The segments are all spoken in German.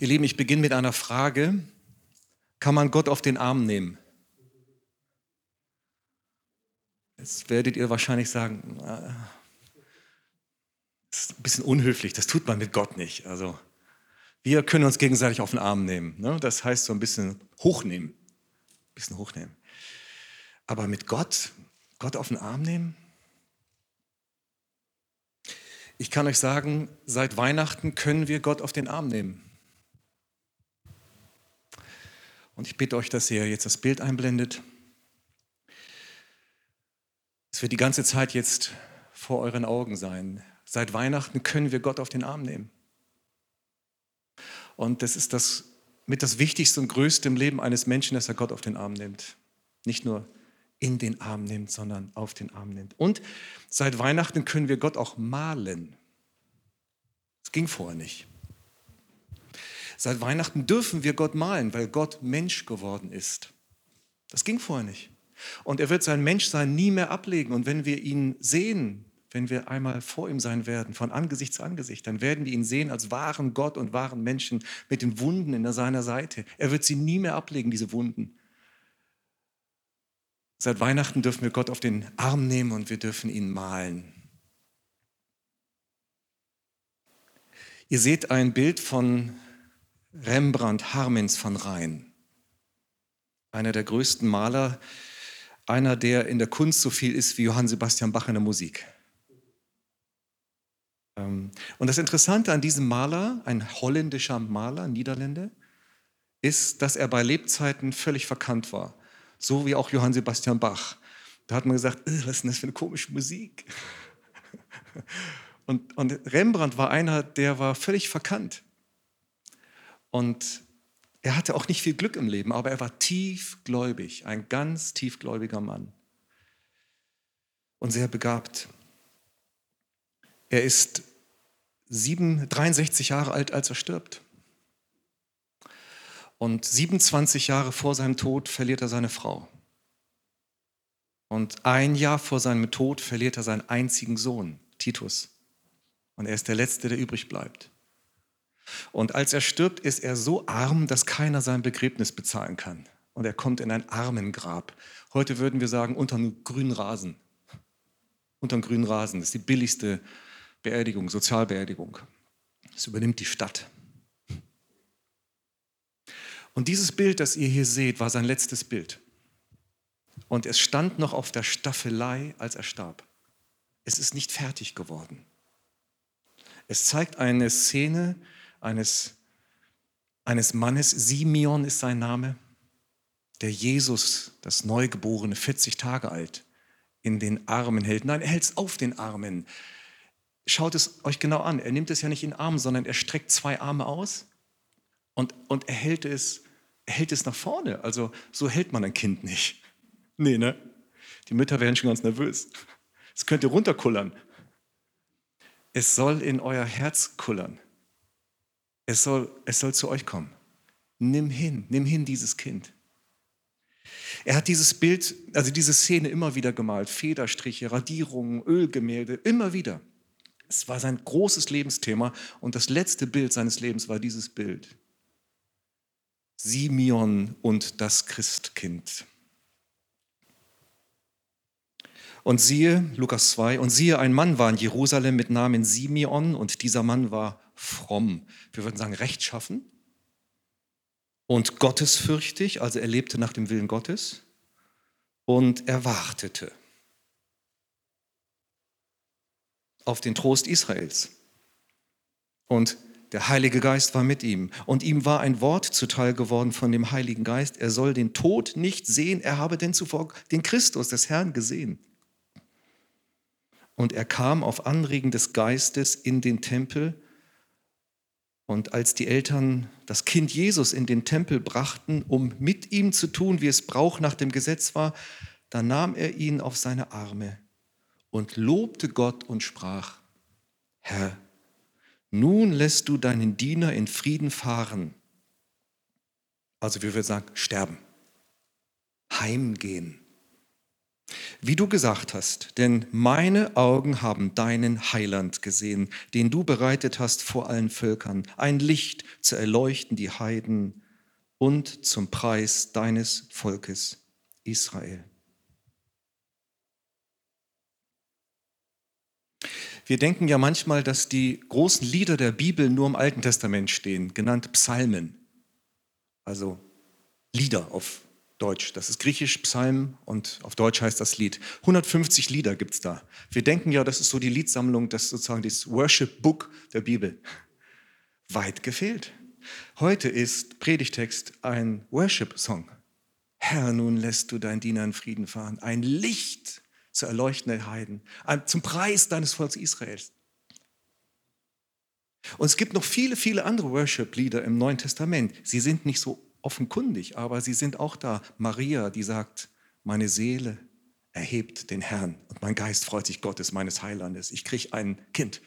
Ihr Lieben, ich beginne mit einer Frage. Kann man Gott auf den Arm nehmen? Jetzt werdet ihr wahrscheinlich sagen, das ist ein bisschen unhöflich, das tut man mit Gott nicht. Also wir können uns gegenseitig auf den Arm nehmen. Ne? Das heißt so ein bisschen hochnehmen. Ein bisschen hochnehmen. Aber mit Gott, Gott auf den Arm nehmen? Ich kann euch sagen, seit Weihnachten können wir Gott auf den Arm nehmen. Und ich bitte euch, dass ihr jetzt das Bild einblendet. Es wird die ganze Zeit jetzt vor euren Augen sein. Seit Weihnachten können wir Gott auf den Arm nehmen. Und das ist das mit das Wichtigste und Größte im Leben eines Menschen, dass er Gott auf den Arm nimmt. Nicht nur in den Arm nimmt, sondern auf den Arm nimmt. Und seit Weihnachten können wir Gott auch malen. Das ging vorher nicht. Seit Weihnachten dürfen wir Gott malen, weil Gott Mensch geworden ist. Das ging vorher nicht. Und er wird sein Menschsein nie mehr ablegen. Und wenn wir ihn sehen, wenn wir einmal vor ihm sein werden, von Angesicht zu Angesicht, dann werden wir ihn sehen als wahren Gott und wahren Menschen mit den Wunden in seiner Seite. Er wird sie nie mehr ablegen, diese Wunden. Seit Weihnachten dürfen wir Gott auf den Arm nehmen und wir dürfen ihn malen. Ihr seht ein Bild von Rembrandt Harmens von Rhein, einer der größten Maler, einer, der in der Kunst so viel ist wie Johann Sebastian Bach in der Musik. Ähm, und das Interessante an diesem Maler, ein holländischer Maler, Niederländer, ist, dass er bei Lebzeiten völlig verkannt war. So wie auch Johann Sebastian Bach. Da hat man gesagt, äh, was ist denn das für eine komische Musik? Und, und Rembrandt war einer, der war völlig verkannt. Und er hatte auch nicht viel Glück im Leben, aber er war tiefgläubig, ein ganz tiefgläubiger Mann und sehr begabt. Er ist 7, 63 Jahre alt, als er stirbt. Und 27 Jahre vor seinem Tod verliert er seine Frau. Und ein Jahr vor seinem Tod verliert er seinen einzigen Sohn, Titus. Und er ist der Letzte, der übrig bleibt. Und als er stirbt, ist er so arm, dass keiner sein Begräbnis bezahlen kann. Und er kommt in ein Armengrab. Heute würden wir sagen, unter einem grünen Rasen. Unter einem grünen Rasen. Das ist die billigste Beerdigung, Sozialbeerdigung. Das übernimmt die Stadt. Und dieses Bild, das ihr hier seht, war sein letztes Bild. Und es stand noch auf der Staffelei, als er starb. Es ist nicht fertig geworden. Es zeigt eine Szene, eines, eines Mannes, Simeon ist sein Name, der Jesus, das Neugeborene, 40 Tage alt, in den Armen hält. Nein, er hält es auf den Armen. Schaut es euch genau an. Er nimmt es ja nicht in den Arm, sondern er streckt zwei Arme aus und, und er, hält es, er hält es nach vorne. Also so hält man ein Kind nicht. Nee, ne? Die Mütter werden schon ganz nervös. Es könnte runterkullern. Es soll in euer Herz kullern. Es soll, es soll zu euch kommen. Nimm hin, nimm hin dieses Kind. Er hat dieses Bild, also diese Szene immer wieder gemalt. Federstriche, Radierungen, Ölgemälde, immer wieder. Es war sein großes Lebensthema und das letzte Bild seines Lebens war dieses Bild. Simeon und das Christkind. Und siehe, Lukas 2, und siehe, ein Mann war in Jerusalem mit Namen Simeon und dieser Mann war fromm, wir würden sagen rechtschaffen und gottesfürchtig, also er lebte nach dem Willen Gottes und er wartete auf den Trost Israels. Und der Heilige Geist war mit ihm und ihm war ein Wort zuteil geworden von dem Heiligen Geist, er soll den Tod nicht sehen, er habe denn zuvor den Christus des Herrn gesehen. Und er kam auf Anregen des Geistes in den Tempel und als die Eltern das Kind Jesus in den Tempel brachten, um mit ihm zu tun, wie es Brauch nach dem Gesetz war, da nahm er ihn auf seine Arme und lobte Gott und sprach, Herr, nun lässt du deinen Diener in Frieden fahren. Also wie wir sagen, sterben, heimgehen. Wie du gesagt hast, denn meine Augen haben deinen Heiland gesehen, den du bereitet hast vor allen Völkern, ein Licht zu erleuchten die Heiden und zum Preis deines Volkes Israel. Wir denken ja manchmal, dass die großen Lieder der Bibel nur im Alten Testament stehen, genannt Psalmen, also Lieder auf Deutsch. Das ist griechisch Psalm und auf Deutsch heißt das Lied. 150 Lieder gibt es da. Wir denken ja, das ist so die Liedsammlung, das ist sozusagen das Worship Book der Bibel. Weit gefehlt. Heute ist Predigtext ein Worship-Song. Herr, nun lässt du dein Diener in Frieden fahren. Ein Licht zu erleuchten Heiden, zum Preis deines Volkes Israels. Und es gibt noch viele, viele andere Worship-Lieder im Neuen Testament. Sie sind nicht so offenkundig, aber sie sind auch da. Maria, die sagt, meine Seele erhebt den Herrn und mein Geist freut sich Gottes, meines Heilandes. Ich kriege ein Kind.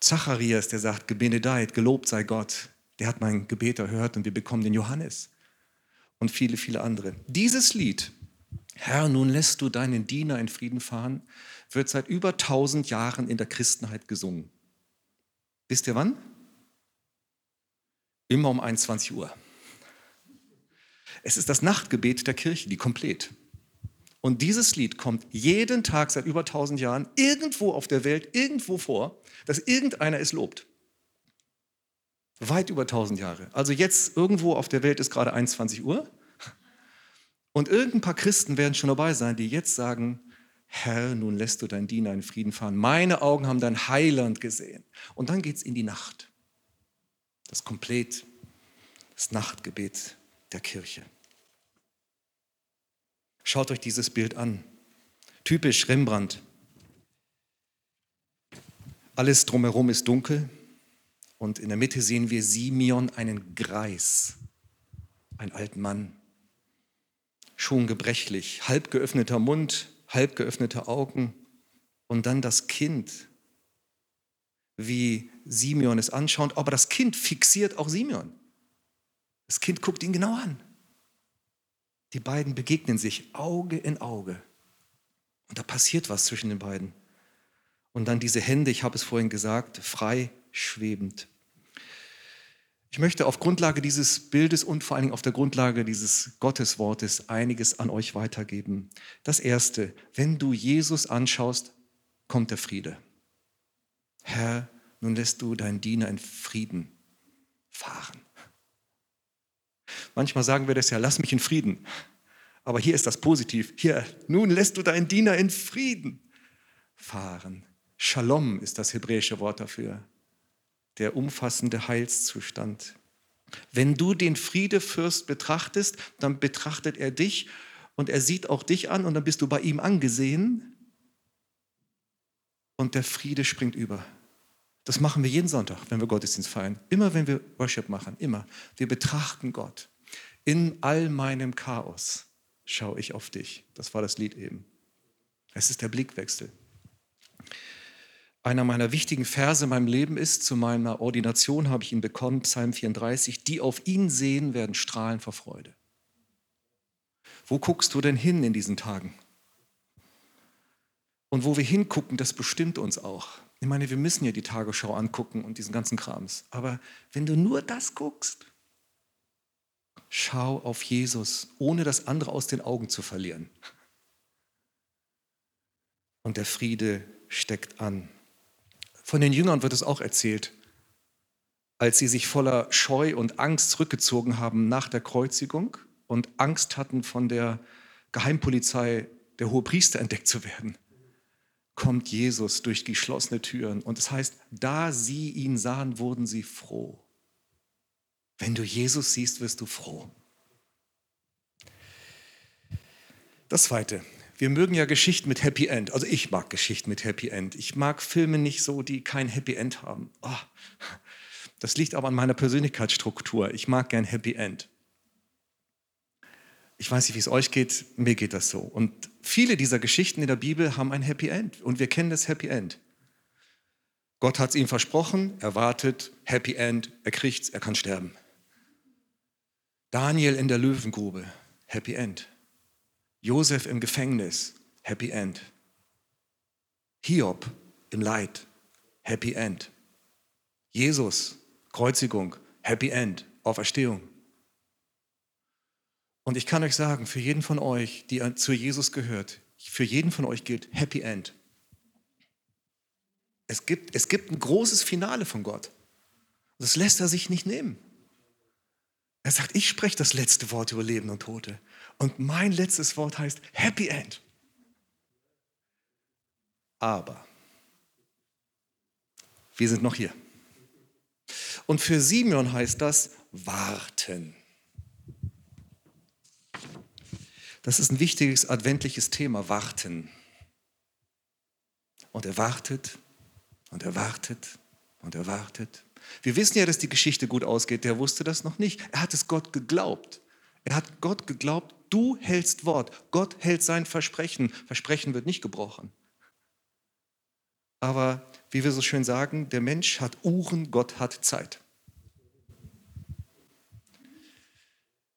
Zacharias, der sagt, gebenedeit, gelobt sei Gott. Der hat mein Gebet erhört und wir bekommen den Johannes. Und viele, viele andere. Dieses Lied Herr, nun lässt du deinen Diener in Frieden fahren, wird seit über 1000 Jahren in der Christenheit gesungen. Wisst ihr wann? Immer um 21 Uhr. Es ist das Nachtgebet der Kirche, die komplett. Und dieses Lied kommt jeden Tag seit über 1000 Jahren irgendwo auf der Welt, irgendwo vor, dass irgendeiner es lobt. Weit über 1000 Jahre. Also jetzt irgendwo auf der Welt ist gerade 21 Uhr und irgendein paar Christen werden schon dabei sein, die jetzt sagen, Herr, nun lässt du deinen Diener in Frieden fahren. Meine Augen haben dein Heiland gesehen. Und dann geht es in die Nacht. Das komplett, das Nachtgebet der Kirche. Schaut euch dieses Bild an. Typisch Rembrandt. Alles drumherum ist dunkel und in der Mitte sehen wir Simeon, einen Greis, einen alten Mann schon gebrechlich, halb geöffneter Mund, halb geöffnete Augen und dann das Kind, wie Simeon es anschaut, aber das Kind fixiert auch Simeon. Das Kind guckt ihn genau an. Die beiden begegnen sich Auge in Auge. Und da passiert was zwischen den beiden. Und dann diese Hände, ich habe es vorhin gesagt, frei schwebend. Ich möchte auf Grundlage dieses Bildes und vor allen Dingen auf der Grundlage dieses Gotteswortes einiges an euch weitergeben. Das Erste, wenn du Jesus anschaust, kommt der Friede. Herr, nun lässt du deinen Diener in Frieden fahren. Manchmal sagen wir das ja, lass mich in Frieden. Aber hier ist das positiv. Hier, nun lässt du deinen Diener in Frieden fahren. Shalom ist das hebräische Wort dafür der umfassende Heilszustand. Wenn du den Friedefürst betrachtest, dann betrachtet er dich und er sieht auch dich an und dann bist du bei ihm angesehen und der Friede springt über. Das machen wir jeden Sonntag, wenn wir Gottesdienst feiern. Immer wenn wir Worship machen, immer. Wir betrachten Gott. In all meinem Chaos schaue ich auf dich. Das war das Lied eben. Es ist der Blickwechsel einer meiner wichtigen Verse in meinem Leben ist. Zu meiner Ordination habe ich ihn bekommen, Psalm 34. Die auf ihn sehen, werden strahlen vor Freude. Wo guckst du denn hin in diesen Tagen? Und wo wir hingucken, das bestimmt uns auch. Ich meine, wir müssen ja die Tagesschau angucken und diesen ganzen Krams. Aber wenn du nur das guckst, schau auf Jesus, ohne das andere aus den Augen zu verlieren. Und der Friede steckt an. Von den Jüngern wird es auch erzählt, als sie sich voller Scheu und Angst zurückgezogen haben nach der Kreuzigung und Angst hatten, von der Geheimpolizei der Hohepriester entdeckt zu werden, kommt Jesus durch geschlossene Türen. Und es heißt, da sie ihn sahen, wurden sie froh. Wenn du Jesus siehst, wirst du froh. Das Zweite, wir mögen ja Geschichten mit Happy End. Also ich mag Geschichten mit Happy End. Ich mag Filme nicht so, die kein Happy End haben. Oh, das liegt aber an meiner Persönlichkeitsstruktur. Ich mag gern Happy End. Ich weiß nicht, wie es euch geht, mir geht das so. Und viele dieser Geschichten in der Bibel haben ein Happy End. Und wir kennen das Happy End. Gott hat es ihm versprochen, er wartet, Happy End, er kriegt's, er kann sterben. Daniel in der Löwengrube, Happy End. Josef im Gefängnis, Happy End. Hiob im Leid, Happy End. Jesus, Kreuzigung, Happy End, Auferstehung. Und ich kann euch sagen, für jeden von euch, die zu Jesus gehört, für jeden von euch gilt Happy End. Es gibt, es gibt ein großes Finale von Gott. Das lässt er sich nicht nehmen. Er sagt, ich spreche das letzte Wort über Leben und Tote. Und mein letztes Wort heißt Happy End. Aber wir sind noch hier. Und für Simeon heißt das warten. Das ist ein wichtiges adventliches Thema, warten. Und er wartet und er wartet und er wartet. Wir wissen ja, dass die Geschichte gut ausgeht. Der wusste das noch nicht. Er hat es Gott geglaubt. Er hat Gott geglaubt, du hältst Wort. Gott hält sein Versprechen. Versprechen wird nicht gebrochen. Aber wie wir so schön sagen, der Mensch hat Uhren, Gott hat Zeit.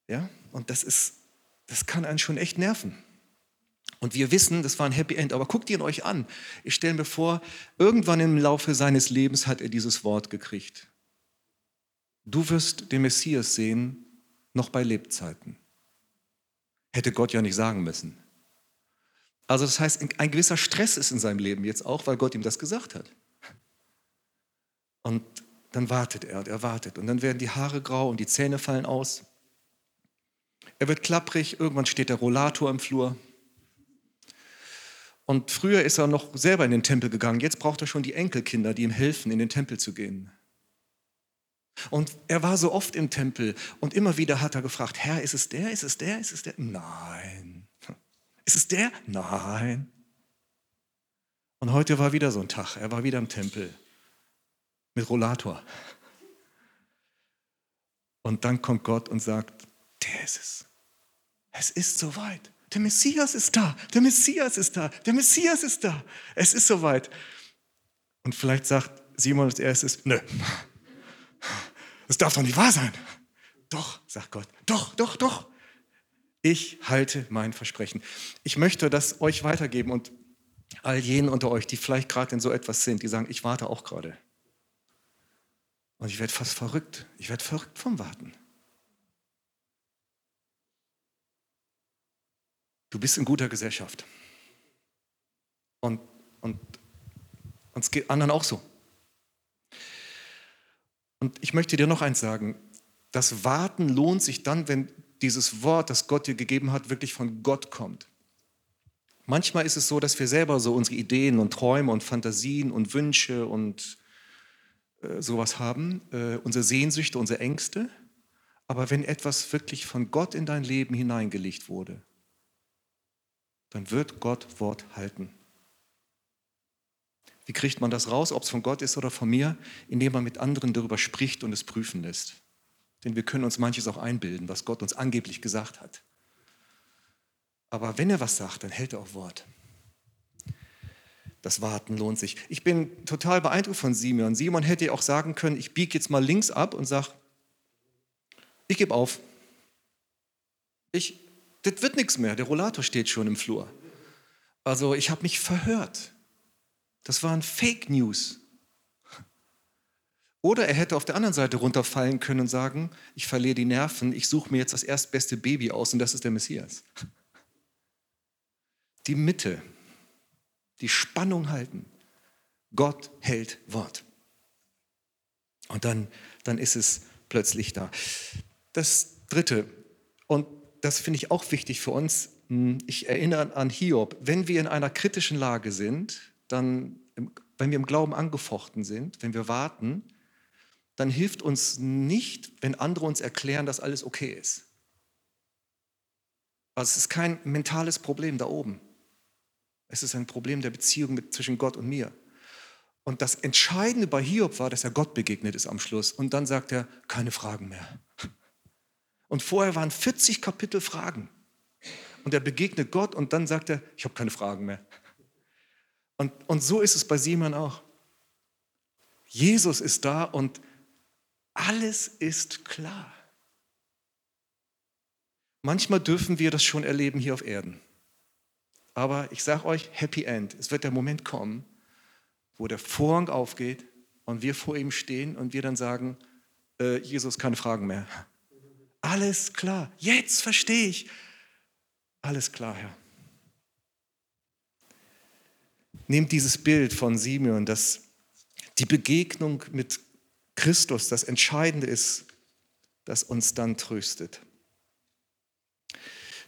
Ja, und das ist, das kann einen schon echt nerven. Und wir wissen, das war ein Happy End, aber guckt ihn euch an. Ich stelle mir vor, irgendwann im Laufe seines Lebens hat er dieses Wort gekriegt. Du wirst den Messias sehen, noch bei Lebzeiten. Hätte Gott ja nicht sagen müssen. Also das heißt, ein gewisser Stress ist in seinem Leben jetzt auch, weil Gott ihm das gesagt hat. Und dann wartet er und er wartet. Und dann werden die Haare grau und die Zähne fallen aus. Er wird klapprig, irgendwann steht der Rollator im Flur. Und früher ist er noch selber in den Tempel gegangen. Jetzt braucht er schon die Enkelkinder, die ihm helfen, in den Tempel zu gehen. Und er war so oft im Tempel und immer wieder hat er gefragt, Herr, ist es der, ist es der, ist es der? Nein. Ist es der? Nein. Und heute war wieder so ein Tag. Er war wieder im Tempel mit Rollator. Und dann kommt Gott und sagt, der ist es. Es ist soweit. Der Messias ist da. Der Messias ist da. Der Messias ist da. Es ist soweit. Und vielleicht sagt Simon als erstes, nö, das darf doch nicht wahr sein. Doch, sagt Gott, doch, doch, doch. Ich halte mein Versprechen. Ich möchte das euch weitergeben und all jenen unter euch, die vielleicht gerade in so etwas sind, die sagen, ich warte auch gerade. Und ich werde fast verrückt. Ich werde verrückt vom Warten. Du bist in guter Gesellschaft. Und, und, und es geht anderen auch so. Und ich möchte dir noch eins sagen. Das Warten lohnt sich dann, wenn dieses Wort, das Gott dir gegeben hat, wirklich von Gott kommt. Manchmal ist es so, dass wir selber so unsere Ideen und Träume und Fantasien und Wünsche und äh, sowas haben, äh, unsere Sehnsüchte, unsere Ängste. Aber wenn etwas wirklich von Gott in dein Leben hineingelegt wurde, dann wird Gott Wort halten. Wie kriegt man das raus, ob es von Gott ist oder von mir? Indem man mit anderen darüber spricht und es prüfen lässt. Denn wir können uns manches auch einbilden, was Gott uns angeblich gesagt hat. Aber wenn er was sagt, dann hält er auch Wort. Das Warten lohnt sich. Ich bin total beeindruckt von Simon. Simon hätte auch sagen können, ich biege jetzt mal links ab und sage, ich gebe auf. Ich, das wird nichts mehr. Der Rollator steht schon im Flur. Also ich habe mich verhört. Das waren Fake News. Oder er hätte auf der anderen Seite runterfallen können und sagen, ich verliere die Nerven, ich suche mir jetzt das erstbeste Baby aus und das ist der Messias. Die Mitte, die Spannung halten. Gott hält Wort. Und dann, dann ist es plötzlich da. Das Dritte, und das finde ich auch wichtig für uns, hm, ich erinnere an Hiob, wenn wir in einer kritischen Lage sind, dann, wenn wir im Glauben angefochten sind, wenn wir warten, dann hilft uns nicht, wenn andere uns erklären, dass alles okay ist. Also es ist kein mentales Problem da oben. Es ist ein Problem der Beziehung mit, zwischen Gott und mir. Und das Entscheidende bei Hiob war, dass er Gott begegnet ist am Schluss. Und dann sagt er, keine Fragen mehr. Und vorher waren 40 Kapitel Fragen. Und er begegnet Gott und dann sagt er, ich habe keine Fragen mehr. Und, und so ist es bei Simon auch. Jesus ist da und alles ist klar. Manchmal dürfen wir das schon erleben hier auf Erden. Aber ich sage euch, Happy End. Es wird der Moment kommen, wo der Vorhang aufgeht und wir vor ihm stehen und wir dann sagen, äh, Jesus, keine Fragen mehr. Alles klar, jetzt verstehe ich. Alles klar, Herr. Nehmt dieses Bild von Simeon, dass die Begegnung mit Christus das Entscheidende ist, das uns dann tröstet.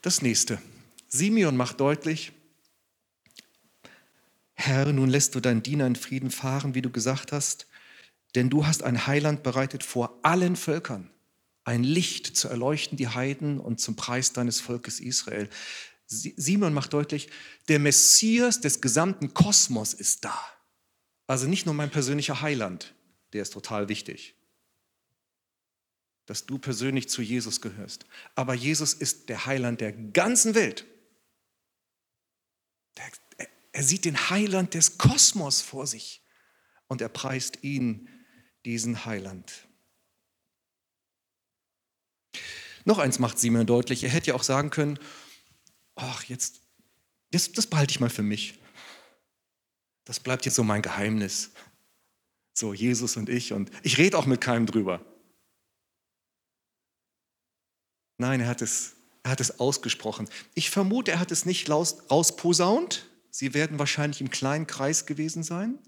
Das nächste. Simeon macht deutlich, Herr, nun lässt du deinen Diener in Frieden fahren, wie du gesagt hast, denn du hast ein Heiland bereitet vor allen Völkern, ein Licht zu erleuchten die Heiden und zum Preis deines Volkes Israel. Simon macht deutlich, der Messias des gesamten Kosmos ist da. Also nicht nur mein persönlicher Heiland, der ist total wichtig, dass du persönlich zu Jesus gehörst. Aber Jesus ist der Heiland der ganzen Welt. Er sieht den Heiland des Kosmos vor sich und er preist ihn, diesen Heiland. Noch eins macht Simon deutlich. Er hätte ja auch sagen können, ach, jetzt, das, das behalte ich mal für mich. Das bleibt jetzt so mein Geheimnis. So, Jesus und ich und ich rede auch mit keinem drüber. Nein, er hat es, er hat es ausgesprochen. Ich vermute, er hat es nicht rausposaunt. Sie werden wahrscheinlich im kleinen Kreis gewesen sein.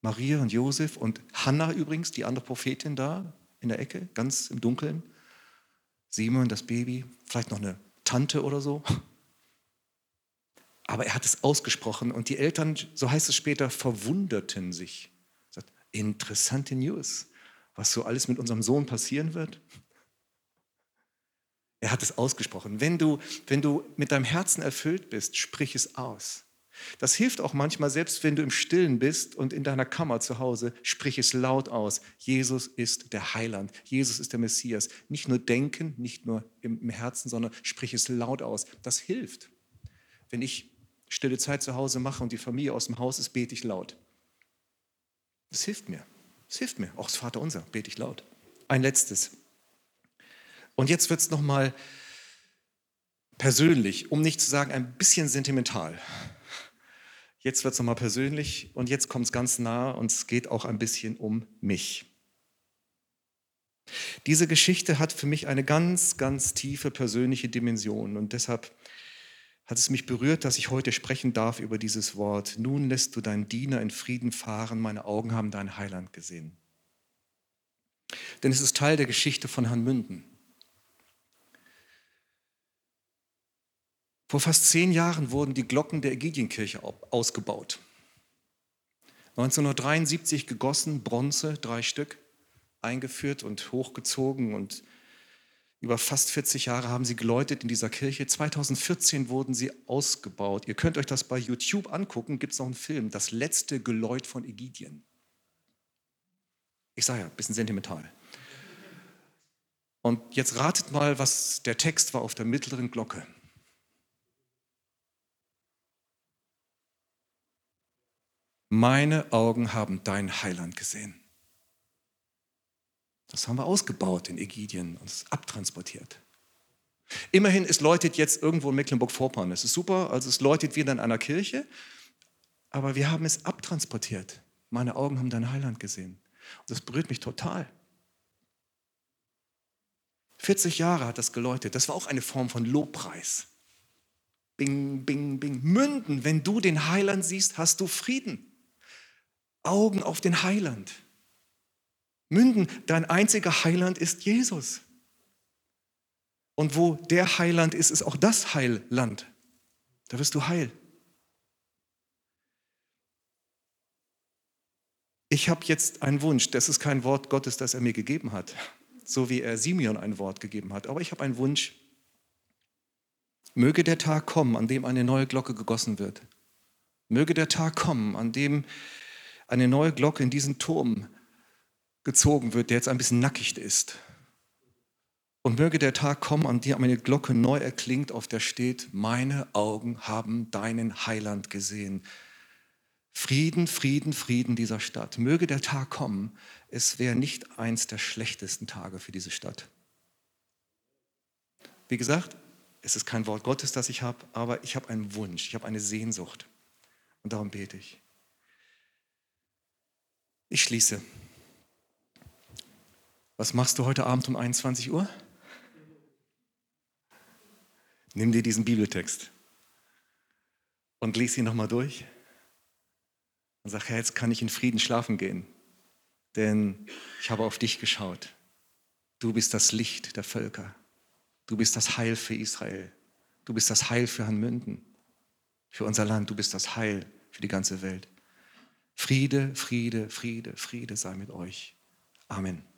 Maria und Josef und Hannah übrigens, die andere Prophetin da in der Ecke, ganz im Dunkeln. Simon, das Baby, vielleicht noch eine Tante oder so. Aber er hat es ausgesprochen und die Eltern, so heißt es später, verwunderten sich. Interessante News, was so alles mit unserem Sohn passieren wird. Er hat es ausgesprochen. Wenn du, wenn du mit deinem Herzen erfüllt bist, sprich es aus. Das hilft auch manchmal, selbst wenn du im Stillen bist und in deiner Kammer zu Hause, sprich es laut aus. Jesus ist der Heiland. Jesus ist der Messias. Nicht nur denken, nicht nur im Herzen, sondern sprich es laut aus. Das hilft. Wenn ich stille Zeit zu Hause mache und die Familie aus dem Haus ist, bete ich laut. Das hilft mir. Das hilft mir. Auch das Vaterunser bete ich laut. Ein letztes. Und jetzt wird es nochmal persönlich, um nicht zu sagen ein bisschen sentimental. Jetzt wird es nochmal persönlich und jetzt kommt es ganz nah und es geht auch ein bisschen um mich. Diese Geschichte hat für mich eine ganz, ganz tiefe persönliche Dimension und deshalb hat es mich berührt, dass ich heute sprechen darf über dieses Wort. Nun lässt du deinen Diener in Frieden fahren, meine Augen haben dein Heiland gesehen. Denn es ist Teil der Geschichte von Herrn Münden. Vor fast zehn Jahren wurden die Glocken der Ägidienkirche ausgebaut. 1973 gegossen, Bronze, drei Stück, eingeführt und hochgezogen und über fast 40 Jahre haben sie geläutet in dieser Kirche. 2014 wurden sie ausgebaut. Ihr könnt euch das bei YouTube angucken, gibt es noch einen Film, das letzte Geläut von Ägidien. Ich sage ja, ein bisschen sentimental. Und jetzt ratet mal, was der Text war auf der mittleren Glocke. Meine Augen haben dein Heiland gesehen. Das haben wir ausgebaut in Ägidien und es abtransportiert. Immerhin, es läutet jetzt irgendwo in Mecklenburg-Vorpommern. Das ist super, also es läutet wieder in einer Kirche, aber wir haben es abtransportiert. Meine Augen haben dein Heiland gesehen. Und das berührt mich total. 40 Jahre hat das geläutet. Das war auch eine Form von Lobpreis. Bing, bing, bing. Münden, wenn du den Heiland siehst, hast du Frieden. Augen auf den Heiland. Münden, dein einziger Heiland ist Jesus. Und wo der Heiland ist, ist auch das Heilland. Da wirst du heil. Ich habe jetzt einen Wunsch. Das ist kein Wort Gottes, das er mir gegeben hat, so wie er Simeon ein Wort gegeben hat. Aber ich habe einen Wunsch. Möge der Tag kommen, an dem eine neue Glocke gegossen wird. Möge der Tag kommen, an dem eine neue Glocke in diesen Turm gezogen wird, der jetzt ein bisschen nackig ist. Und möge der Tag kommen, an dem eine Glocke neu erklingt, auf der steht, meine Augen haben deinen Heiland gesehen. Frieden, Frieden, Frieden dieser Stadt. Möge der Tag kommen, es wäre nicht eins der schlechtesten Tage für diese Stadt. Wie gesagt, Es ist kein Wort Gottes, das ich habe, aber ich habe einen Wunsch, ich habe eine Sehnsucht. Und darum bete ich. Ich schließe. Was machst du heute Abend um 21 Uhr? Nimm dir diesen Bibeltext und lies ihn nochmal durch und sag, Herr, jetzt kann ich in Frieden schlafen gehen, denn ich habe auf dich geschaut. Du bist das Licht der Völker. Du bist das Heil für Israel. Du bist das Heil für Hanmünden, für unser Land. Du bist das Heil für die ganze Welt. Friede, Friede, Friede, Friede sei mit euch. Amen.